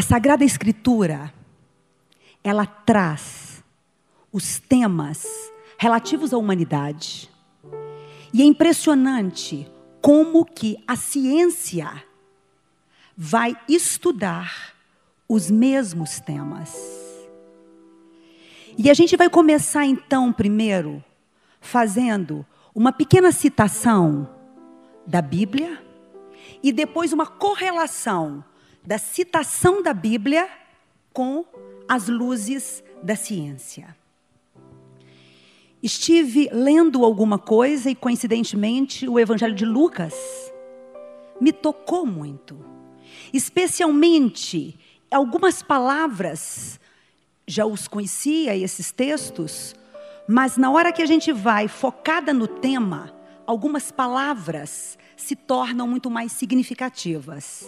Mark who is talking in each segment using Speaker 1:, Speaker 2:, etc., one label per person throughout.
Speaker 1: A Sagrada Escritura, ela traz os temas relativos à humanidade. E é impressionante como que a ciência vai estudar os mesmos temas. E a gente vai começar então primeiro fazendo uma pequena citação da Bíblia e depois uma correlação da citação da Bíblia com as luzes da ciência. Estive lendo alguma coisa e, coincidentemente, o Evangelho de Lucas me tocou muito. Especialmente algumas palavras, já os conhecia, esses textos, mas na hora que a gente vai focada no tema, algumas palavras se tornam muito mais significativas.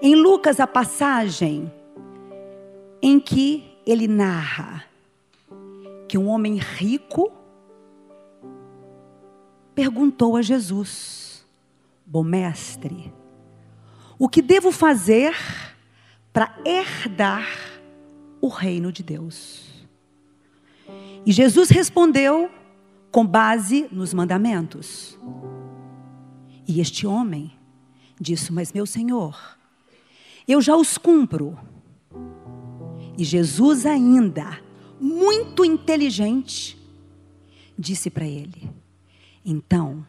Speaker 1: Em Lucas, a passagem em que ele narra que um homem rico perguntou a Jesus: Bom mestre, o que devo fazer para herdar o reino de Deus? E Jesus respondeu com base nos mandamentos. E este homem disse: Mas meu Senhor, eu já os cumpro. E Jesus ainda muito inteligente, disse para ele: Então,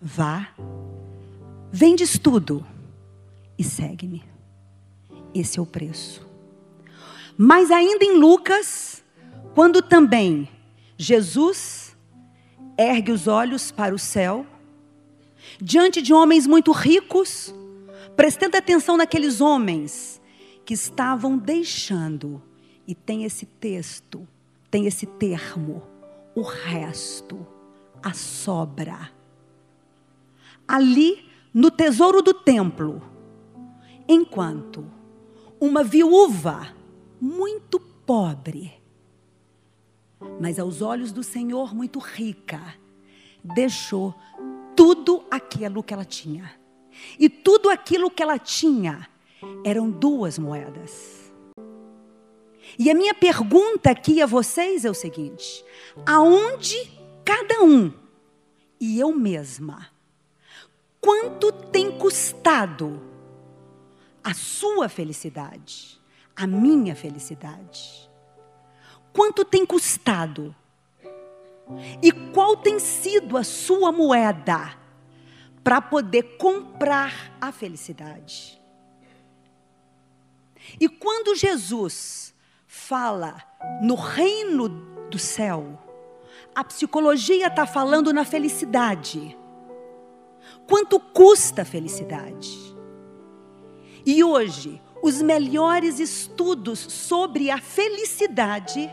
Speaker 1: vá, vendes tudo e segue-me. Esse é o preço. Mas ainda em Lucas, quando também Jesus ergue os olhos para o céu, diante de homens muito ricos, prestando atenção naqueles homens que estavam deixando e tem esse texto, tem esse termo, o resto, a sobra. Ali, no tesouro do templo, enquanto uma viúva muito pobre, mas aos olhos do Senhor muito rica, deixou tudo aquilo que ela tinha. E tudo aquilo que ela tinha eram duas moedas. E a minha pergunta aqui a vocês é o seguinte: aonde cada um e eu mesma, quanto tem custado a sua felicidade, a minha felicidade? Quanto tem custado? E qual tem sido a sua moeda para poder comprar a felicidade? E quando Jesus fala no reino do céu, a psicologia está falando na felicidade. Quanto custa a felicidade? E hoje, os melhores estudos sobre a felicidade,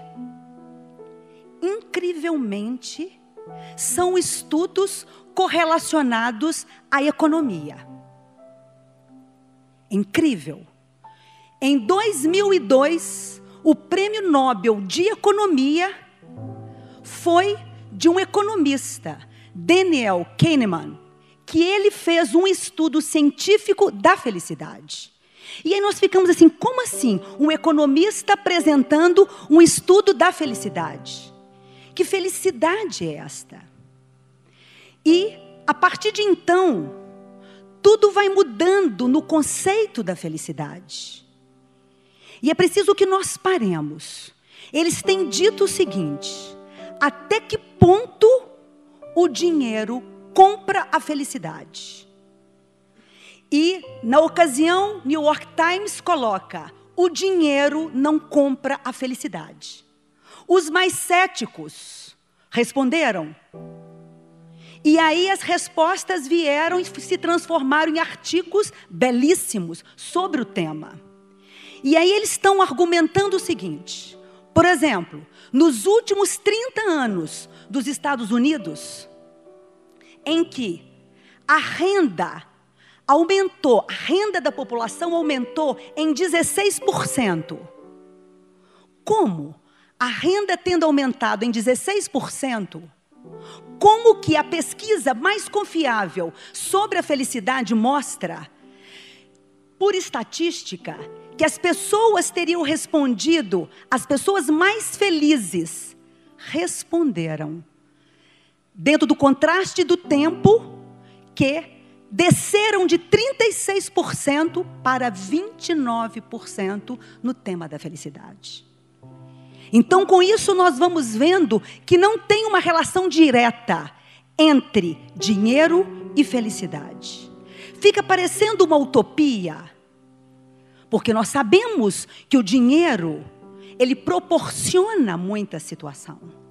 Speaker 1: incrivelmente, são estudos correlacionados à economia. Incrível. Em 2002, o prêmio Nobel de Economia foi de um economista, Daniel Kahneman, que ele fez um estudo científico da felicidade. E aí nós ficamos assim, como assim? Um economista apresentando um estudo da felicidade. Que felicidade é esta? E a partir de então, tudo vai mudando no conceito da felicidade. E é preciso que nós paremos. Eles têm dito o seguinte: até que ponto o dinheiro compra a felicidade? E, na ocasião, New York Times coloca: o dinheiro não compra a felicidade. Os mais céticos responderam. E aí as respostas vieram e se transformaram em artigos belíssimos sobre o tema. E aí eles estão argumentando o seguinte: por exemplo, nos últimos 30 anos dos Estados Unidos, em que a renda aumentou, a renda da população aumentou em 16%. Como? A renda tendo aumentado em 16%, como que a pesquisa mais confiável sobre a felicidade mostra, por estatística, que as pessoas teriam respondido, as pessoas mais felizes responderam, dentro do contraste do tempo, que desceram de 36% para 29% no tema da felicidade. Então, com isso, nós vamos vendo que não tem uma relação direta entre dinheiro e felicidade. Fica parecendo uma utopia, porque nós sabemos que o dinheiro, ele proporciona muita situação.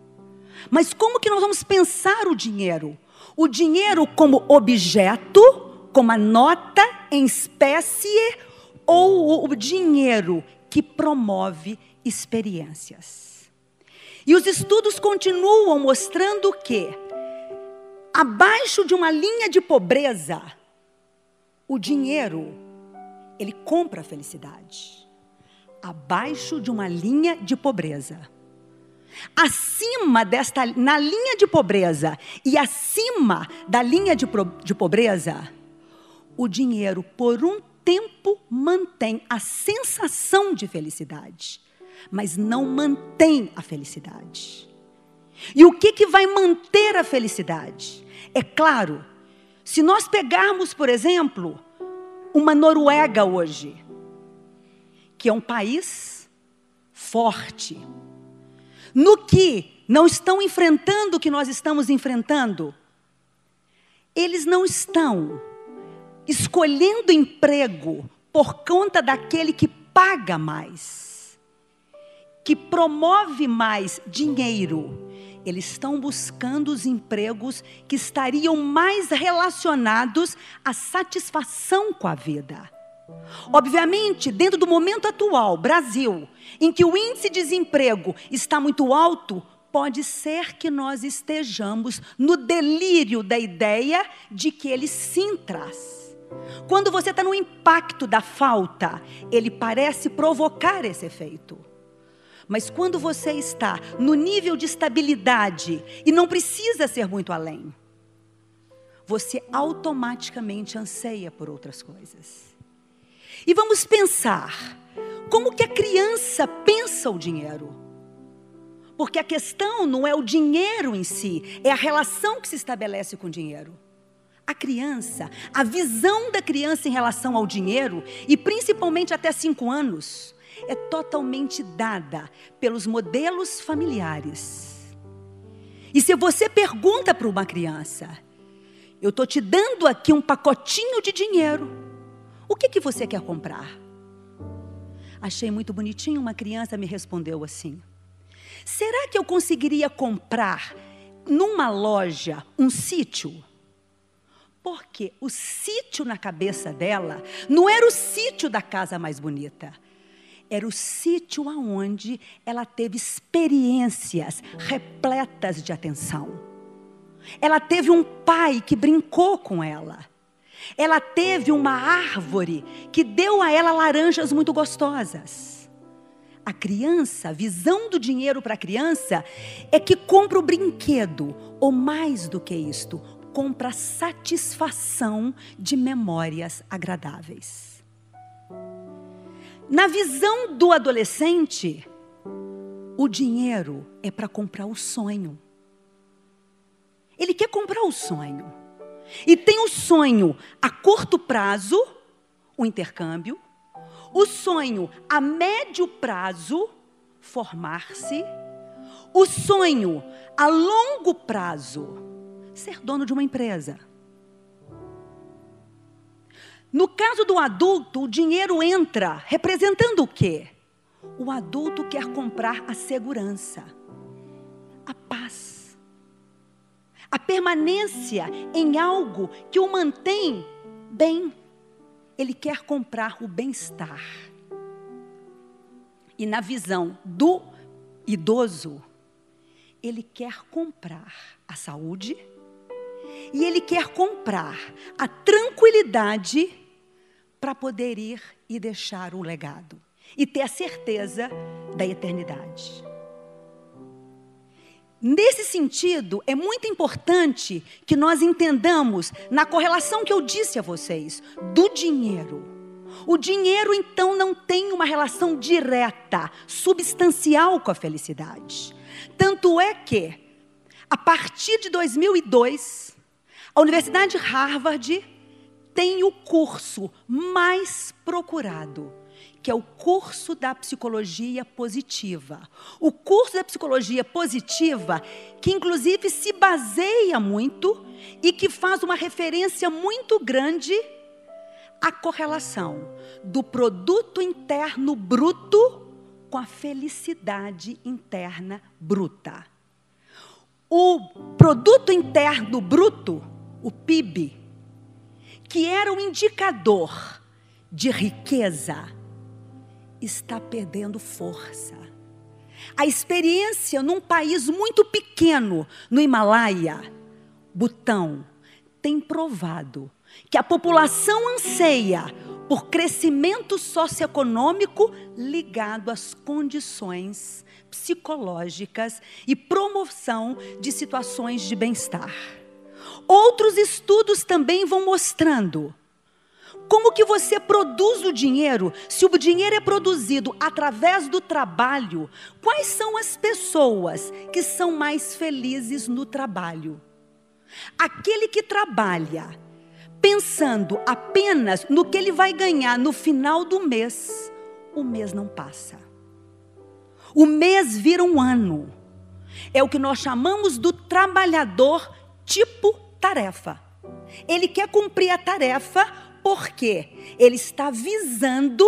Speaker 1: Mas como que nós vamos pensar o dinheiro? O dinheiro como objeto, como a nota em espécie, ou o dinheiro que promove experiências. E os estudos continuam mostrando que, abaixo de uma linha de pobreza, o dinheiro, ele compra a felicidade. Abaixo de uma linha de pobreza. Acima desta, na linha de pobreza e acima da linha de, de pobreza, o dinheiro, por um tempo, mantém a sensação de felicidade mas não mantém a felicidade. E o que, que vai manter a felicidade? É claro, se nós pegarmos, por exemplo, uma Noruega hoje, que é um país forte, no que não estão enfrentando o que nós estamos enfrentando, eles não estão escolhendo emprego por conta daquele que paga mais que promove mais dinheiro, eles estão buscando os empregos que estariam mais relacionados à satisfação com a vida. Obviamente, dentro do momento atual, Brasil, em que o índice de desemprego está muito alto, pode ser que nós estejamos no delírio da ideia de que ele sim traz. Quando você está no impacto da falta, ele parece provocar esse efeito. Mas quando você está no nível de estabilidade e não precisa ser muito além, você automaticamente anseia por outras coisas. E vamos pensar, como que a criança pensa o dinheiro? Porque a questão não é o dinheiro em si, é a relação que se estabelece com o dinheiro. A criança, a visão da criança em relação ao dinheiro, e principalmente até cinco anos, é totalmente dada pelos modelos familiares. E se você pergunta para uma criança, eu estou te dando aqui um pacotinho de dinheiro, o que, que você quer comprar? Achei muito bonitinho, uma criança me respondeu assim: Será que eu conseguiria comprar numa loja um sítio? Porque o sítio na cabeça dela não era o sítio da casa mais bonita, era o sítio aonde ela teve experiências repletas de atenção. Ela teve um pai que brincou com ela. Ela teve uma árvore que deu a ela laranjas muito gostosas. A criança, a visão do dinheiro para a criança é que compra o brinquedo, ou mais do que isto, compra satisfação de memórias agradáveis. Na visão do adolescente, o dinheiro é para comprar o sonho. Ele quer comprar o sonho. E tem o sonho a curto prazo, o intercâmbio, o sonho a médio prazo, formar-se, o sonho a longo prazo, ser dono de uma empresa. No caso do adulto, o dinheiro entra representando o quê? O adulto quer comprar a segurança, a paz, a permanência em algo que o mantém bem. Ele quer comprar o bem-estar. E na visão do idoso, ele quer comprar a saúde, E ele quer comprar a tranquilidade para poder ir e deixar o legado e ter a certeza da eternidade. Nesse sentido, é muito importante que nós entendamos, na correlação que eu disse a vocês, do dinheiro. O dinheiro, então, não tem uma relação direta, substancial com a felicidade. Tanto é que, a partir de 2002, a Universidade Harvard tem o curso mais procurado que é o curso da psicologia positiva. O curso da psicologia positiva, que inclusive se baseia muito e que faz uma referência muito grande à correlação do produto interno bruto com a felicidade interna bruta. O produto interno bruto, o PIB, que era um indicador de riqueza, está perdendo força. A experiência num país muito pequeno, no Himalaia, Butão, tem provado que a população anseia por crescimento socioeconômico ligado às condições psicológicas e promoção de situações de bem-estar. Outros estudos também vão mostrando como que você produz o dinheiro? Se o dinheiro é produzido através do trabalho, quais são as pessoas que são mais felizes no trabalho? Aquele que trabalha pensando apenas no que ele vai ganhar no final do mês, o mês não passa. O mês vira um ano. É o que nós chamamos do trabalhador tipo tarefa. Ele quer cumprir a tarefa porque ele está visando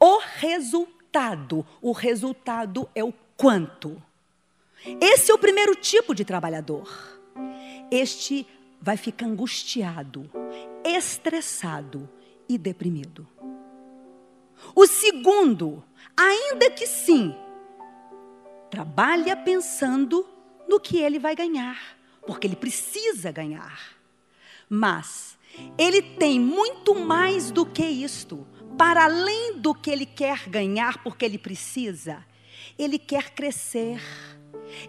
Speaker 1: o resultado. O resultado é o quanto. Esse é o primeiro tipo de trabalhador. Este vai ficar angustiado, estressado e deprimido. O segundo, ainda que sim, trabalha pensando no que ele vai ganhar, porque ele precisa ganhar. Mas ele tem muito mais do que isto. Para além do que ele quer ganhar, porque ele precisa, ele quer crescer.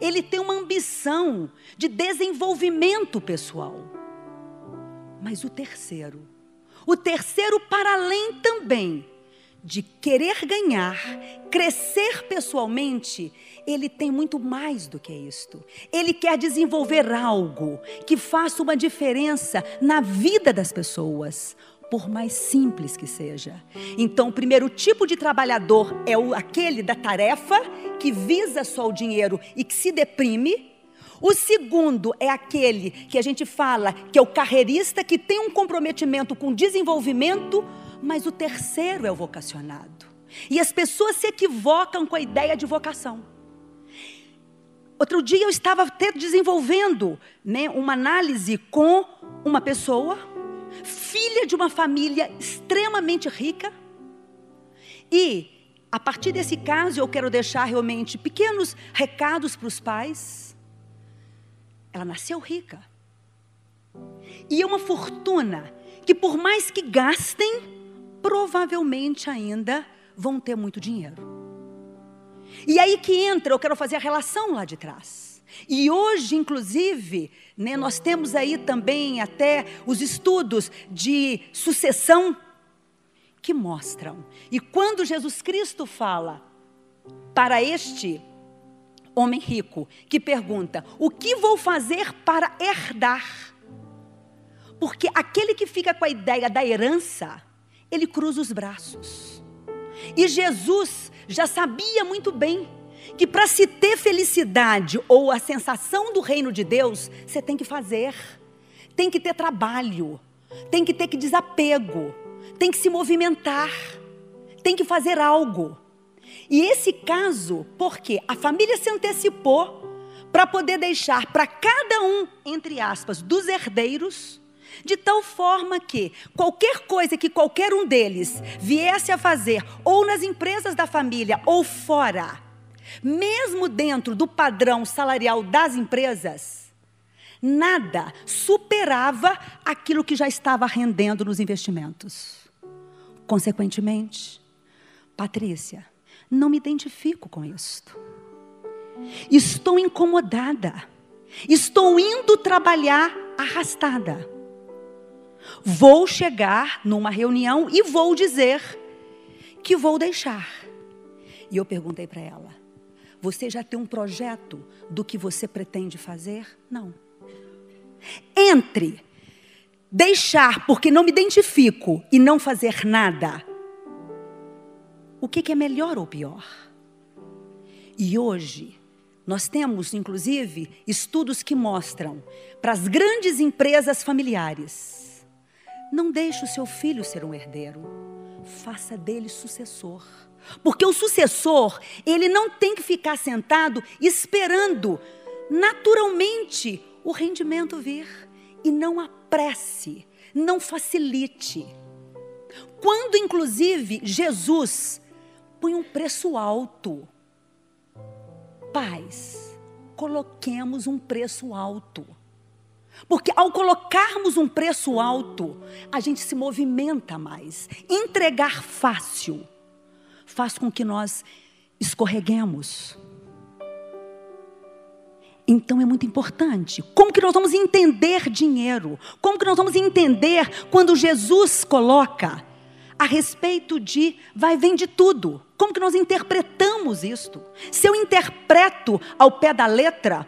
Speaker 1: Ele tem uma ambição de desenvolvimento pessoal. Mas o terceiro, o terceiro, para além também de querer ganhar, crescer pessoalmente, ele tem muito mais do que isto. Ele quer desenvolver algo que faça uma diferença na vida das pessoas, por mais simples que seja. Então, o primeiro tipo de trabalhador é o, aquele da tarefa que visa só o dinheiro e que se deprime. O segundo é aquele que a gente fala que é o carreirista que tem um comprometimento com desenvolvimento, mas o terceiro é o vocacionado. E as pessoas se equivocam com a ideia de vocação. Outro dia eu estava até desenvolvendo né, uma análise com uma pessoa, filha de uma família extremamente rica. E, a partir desse caso, eu quero deixar realmente pequenos recados para os pais. Ela nasceu rica. E é uma fortuna que, por mais que gastem, provavelmente ainda vão ter muito dinheiro. E aí que entra, eu quero fazer a relação lá de trás. E hoje, inclusive, né, nós temos aí também até os estudos de sucessão que mostram. E quando Jesus Cristo fala para este homem rico que pergunta: O que vou fazer para herdar? Porque aquele que fica com a ideia da herança, ele cruza os braços. E Jesus já sabia muito bem que para se ter felicidade ou a sensação do reino de Deus, você tem que fazer, tem que ter trabalho, tem que ter que desapego, tem que se movimentar, tem que fazer algo. E esse caso, porque a família se antecipou para poder deixar para cada um, entre aspas, dos herdeiros, de tal forma que qualquer coisa que qualquer um deles viesse a fazer, ou nas empresas da família, ou fora, mesmo dentro do padrão salarial das empresas, nada superava aquilo que já estava rendendo nos investimentos. Consequentemente, Patrícia, não me identifico com isto. Estou incomodada. Estou indo trabalhar arrastada. Vou chegar numa reunião e vou dizer que vou deixar. E eu perguntei para ela: Você já tem um projeto do que você pretende fazer? Não. Entre deixar porque não me identifico e não fazer nada. O que, é melhor ou pior? E hoje, nós temos, inclusive, estudos que mostram para as grandes empresas familiares: não deixe o seu filho ser um herdeiro, faça dele sucessor. Porque o sucessor, ele não tem que ficar sentado esperando naturalmente o rendimento vir. E não apresse, não facilite. Quando, inclusive, Jesus põe um preço alto pais, coloquemos um preço alto. Porque ao colocarmos um preço alto, a gente se movimenta mais. Entregar fácil faz com que nós escorreguemos. Então é muito importante. Como que nós vamos entender dinheiro? Como que nós vamos entender quando Jesus coloca a respeito de vai vem de tudo? Como que nós interpretamos isto? Se eu interpreto ao pé da letra,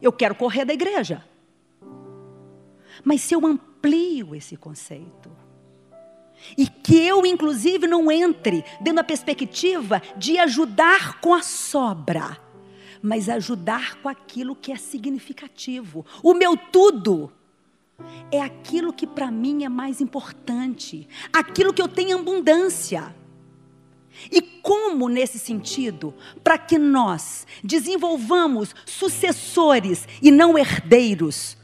Speaker 1: eu quero correr da igreja. Mas se eu amplio esse conceito, e que eu, inclusive, não entre dentro da perspectiva de ajudar com a sobra, mas ajudar com aquilo que é significativo. O meu tudo é aquilo que para mim é mais importante, aquilo que eu tenho abundância. E como, nesse sentido, para que nós desenvolvamos sucessores e não herdeiros,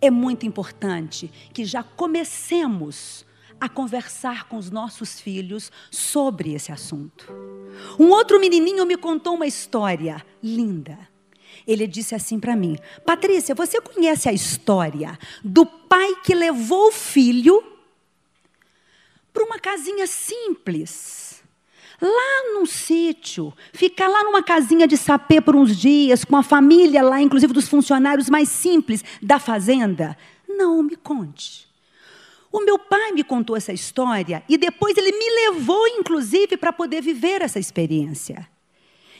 Speaker 1: é muito importante que já comecemos a conversar com os nossos filhos sobre esse assunto. Um outro menininho me contou uma história linda. Ele disse assim para mim: Patrícia, você conhece a história do pai que levou o filho para uma casinha simples? Lá num sítio, ficar lá numa casinha de sapê por uns dias, com a família lá, inclusive dos funcionários mais simples da fazenda? Não, me conte. O meu pai me contou essa história e depois ele me levou, inclusive, para poder viver essa experiência.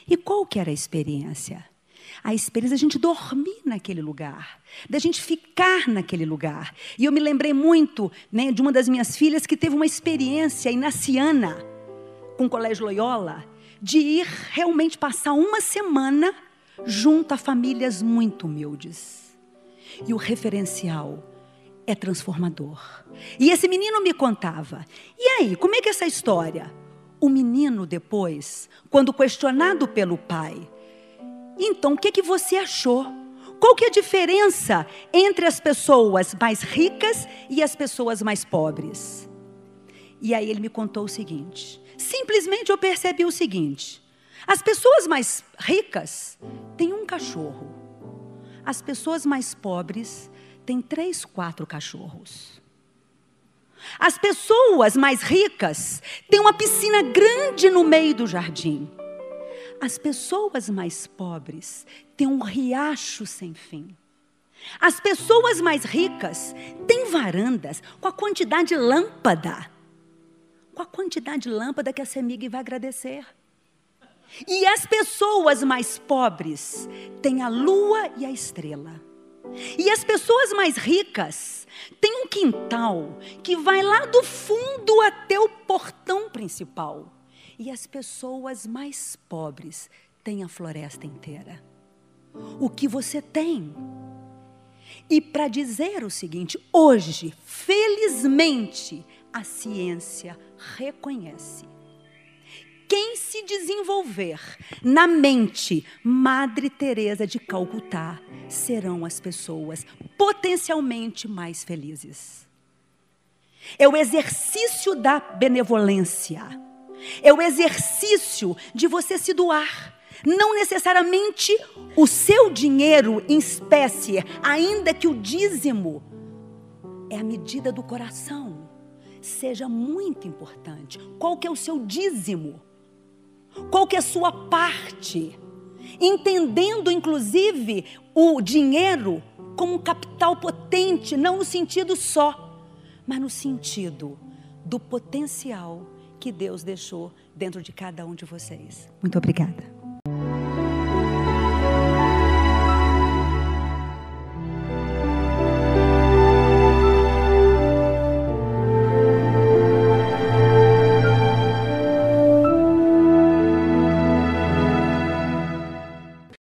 Speaker 1: E qual que era a experiência? A experiência da gente dormir naquele lugar, da gente ficar naquele lugar. E eu me lembrei muito né, de uma das minhas filhas que teve uma experiência inaciana com o Colégio Loyola, de ir realmente passar uma semana junto a famílias muito humildes. E o referencial é transformador. E esse menino me contava: e aí, como é que é essa história? O menino, depois, quando questionado pelo pai, então o que, que você achou? Qual que é a diferença entre as pessoas mais ricas e as pessoas mais pobres? E aí ele me contou o seguinte: simplesmente eu percebi o seguinte: as pessoas mais ricas têm um cachorro, as pessoas mais pobres têm três, quatro cachorros. As pessoas mais ricas têm uma piscina grande no meio do jardim. As pessoas mais pobres têm um riacho sem fim. As pessoas mais ricas têm varandas com a quantidade de lâmpada com a quantidade de lâmpada que a Semig vai agradecer. E as pessoas mais pobres têm a lua e a estrela. E as pessoas mais ricas têm um quintal que vai lá do fundo até o portão principal. E as pessoas mais pobres têm a floresta inteira. O que você tem? E para dizer o seguinte, hoje, felizmente, a ciência reconhece. Quem se desenvolver na mente Madre Teresa de Calcutá serão as pessoas potencialmente mais felizes. É o exercício da benevolência. É o exercício de você se doar, Não necessariamente o seu dinheiro em espécie, ainda que o dízimo é a medida do coração. Seja muito importante. Qual que é o seu dízimo? Qual que é a sua parte? Entendendo inclusive o dinheiro como um capital potente, não no sentido só, mas no sentido do potencial que Deus deixou dentro de cada um de vocês. Muito obrigada.